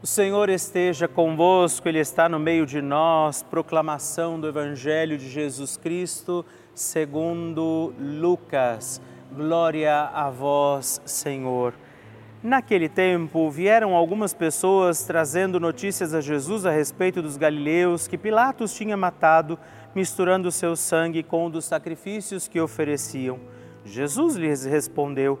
O Senhor esteja convosco, Ele está no meio de nós. Proclamação do Evangelho de Jesus Cristo segundo Lucas. Glória a vós, Senhor. Naquele tempo vieram algumas pessoas trazendo notícias a Jesus a respeito dos galileus que Pilatos tinha matado, misturando seu sangue com o dos sacrifícios que ofereciam. Jesus lhes respondeu: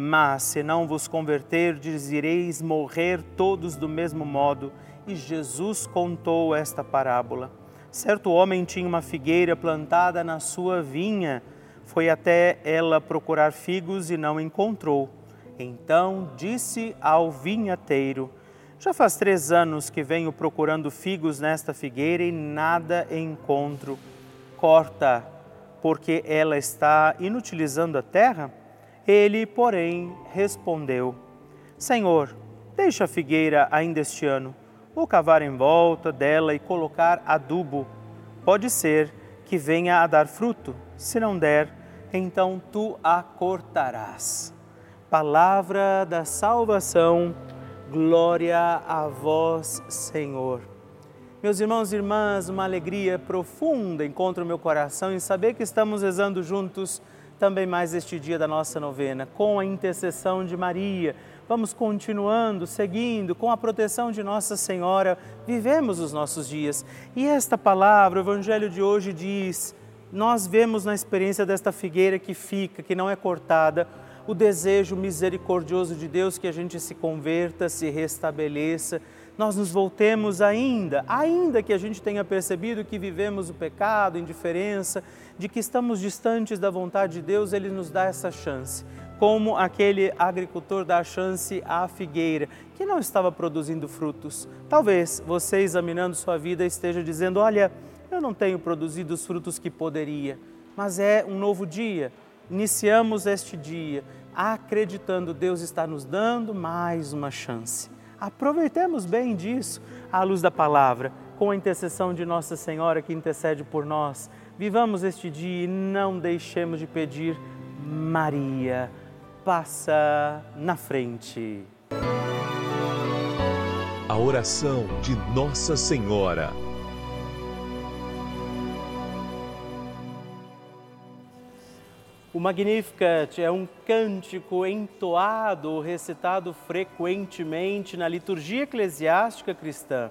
Mas se não vos converterdes, ireis morrer todos do mesmo modo. E Jesus contou esta parábola. Certo homem tinha uma figueira plantada na sua vinha foi até ela procurar figos e não encontrou. Então disse ao vinhateiro: Já faz três anos que venho procurando figos nesta figueira e nada encontro. Corta, porque ela está inutilizando a terra? Ele, porém, respondeu: Senhor, deixa a figueira ainda este ano. Vou cavar em volta dela e colocar adubo. Pode ser que venha a dar fruto. Se não der, então tu a cortarás. Palavra da salvação, glória a vós, Senhor. Meus irmãos e irmãs, uma alegria profunda encontra o meu coração em saber que estamos rezando juntos também mais este dia da nossa novena, com a intercessão de Maria. Vamos continuando, seguindo, com a proteção de Nossa Senhora, vivemos os nossos dias. E esta palavra, o Evangelho de hoje diz: nós vemos na experiência desta figueira que fica, que não é cortada, o desejo misericordioso de Deus que a gente se converta, se restabeleça, nós nos voltemos ainda, ainda que a gente tenha percebido que vivemos o pecado, indiferença, de que estamos distantes da vontade de Deus, Ele nos dá essa chance. Como aquele agricultor dá a chance à figueira, que não estava produzindo frutos. Talvez você, examinando sua vida, esteja dizendo: Olha, eu não tenho produzido os frutos que poderia, mas é um novo dia. Iniciamos este dia acreditando, Deus está nos dando mais uma chance. Aproveitemos bem disso à luz da palavra, com a intercessão de Nossa Senhora que intercede por nós. Vivamos este dia e não deixemos de pedir, Maria, passa na frente. A oração de Nossa Senhora. O Magnificat é um cântico entoado, recitado frequentemente na liturgia eclesiástica cristã.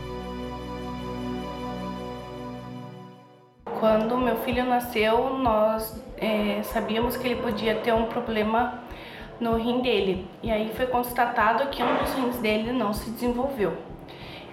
Quando meu filho nasceu, nós é, sabíamos que ele podia ter um problema no rim dele. E aí foi constatado que um dos rins dele não se desenvolveu.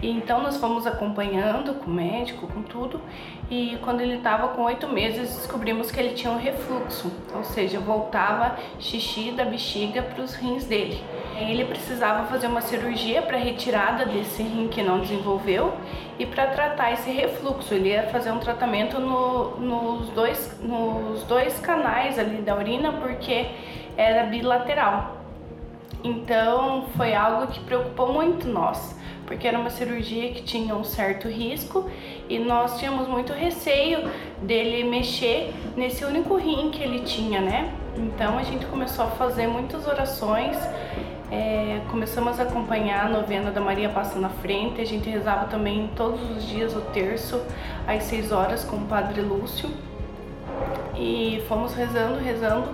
E então nós fomos acompanhando com o médico, com tudo, e quando ele estava com oito meses descobrimos que ele tinha um refluxo, ou seja, voltava xixi da bexiga para os rins dele. Ele precisava fazer uma cirurgia para retirada desse rim que não desenvolveu e para tratar esse refluxo. Ele ia fazer um tratamento no, nos, dois, nos dois canais ali da urina porque era bilateral. Então foi algo que preocupou muito nós porque era uma cirurgia que tinha um certo risco e nós tínhamos muito receio dele mexer nesse único rim que ele tinha, né? Então a gente começou a fazer muitas orações, é, começamos a acompanhar a novena da Maria Passa na Frente, a gente rezava também todos os dias o terço às 6 horas com o Padre Lúcio. e fomos rezando, rezando.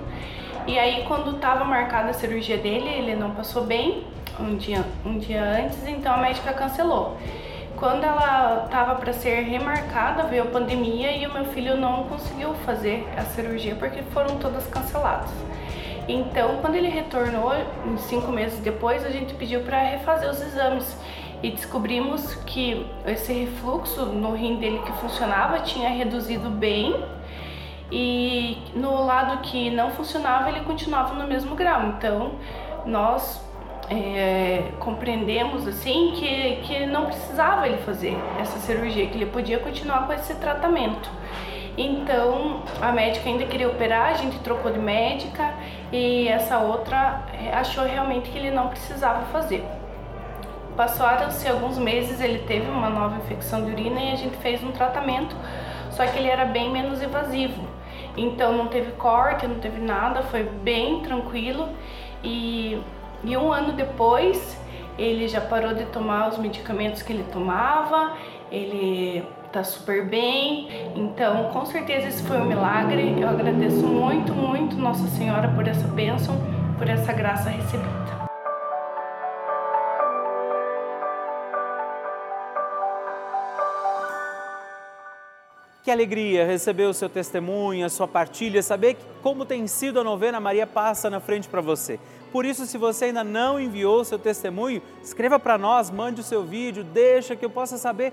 E aí quando estava marcada a cirurgia dele, ele não passou bem um dia, um dia antes, então a médica cancelou. Quando ela estava para ser remarcada, veio a pandemia e o meu filho não conseguiu fazer a cirurgia porque foram todas canceladas. Então, quando ele retornou, cinco meses depois, a gente pediu para refazer os exames e descobrimos que esse refluxo no rim dele que funcionava tinha reduzido bem e no lado que não funcionava ele continuava no mesmo grau. Então, nós é, compreendemos assim que, que não precisava ele fazer essa cirurgia, que ele podia continuar com esse tratamento. Então a médica ainda queria operar, a gente trocou de médica e essa outra é, achou realmente que ele não precisava fazer. Passaram-se alguns meses, ele teve uma nova infecção de urina e a gente fez um tratamento, só que ele era bem menos invasivo. Então não teve corte, não teve nada, foi bem tranquilo e e um ano depois, ele já parou de tomar os medicamentos que ele tomava, ele tá super bem. Então, com certeza esse foi um milagre. Eu agradeço muito, muito Nossa Senhora por essa bênção, por essa graça recebida. Que alegria receber o seu testemunho, a sua partilha, saber como tem sido a novena Maria Passa na frente para você. Por isso, se você ainda não enviou o seu testemunho, escreva para nós, mande o seu vídeo, deixa que eu possa saber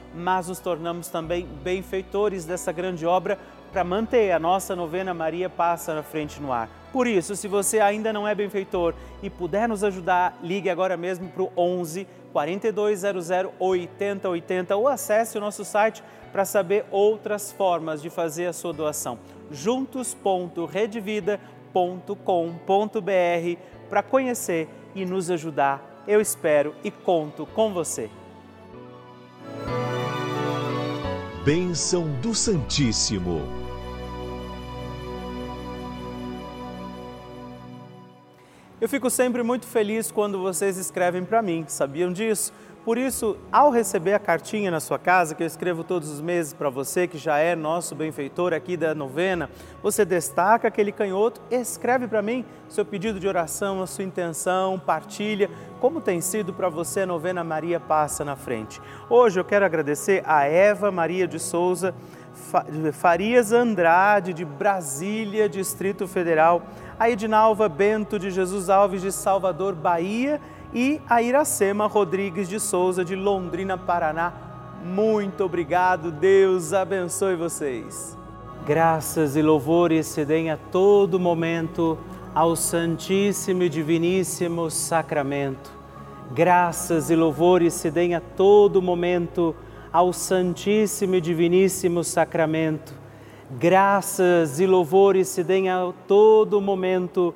mas nos tornamos também benfeitores dessa grande obra para manter a nossa novena Maria Passa na Frente no Ar. Por isso, se você ainda não é benfeitor e puder nos ajudar, ligue agora mesmo para o 11 4200 8080 ou acesse o nosso site para saber outras formas de fazer a sua doação. juntos.redvida.com.br para conhecer e nos ajudar. Eu espero e conto com você. Bênção do Santíssimo. Eu fico sempre muito feliz quando vocês escrevem para mim, sabiam disso? Por isso, ao receber a cartinha na sua casa, que eu escrevo todos os meses para você, que já é nosso benfeitor aqui da novena, você destaca aquele canhoto, escreve para mim seu pedido de oração, a sua intenção, partilha, como tem sido para você a novena Maria Passa na Frente. Hoje eu quero agradecer a Eva Maria de Souza Farias Andrade, de Brasília, Distrito Federal, a Edinalva Bento de Jesus Alves, de Salvador, Bahia e a Iracema Rodrigues de Souza, de Londrina, Paraná. Muito obrigado, Deus abençoe vocês. Graças e louvores se deem a todo momento ao Santíssimo e Diviníssimo Sacramento. Graças e louvores se deem a todo momento ao Santíssimo e Diviníssimo Sacramento. Graças e louvores se deem a todo momento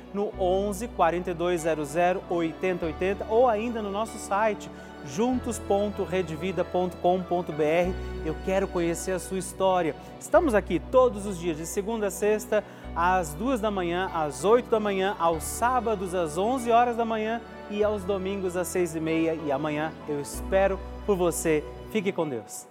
no 11 4200 8080 ou ainda no nosso site juntos.redvida.com.br. Eu quero conhecer a sua história. Estamos aqui todos os dias, de segunda a sexta, às duas da manhã, às oito da manhã, aos sábados às onze horas da manhã e aos domingos às seis e meia. E amanhã eu espero por você. Fique com Deus.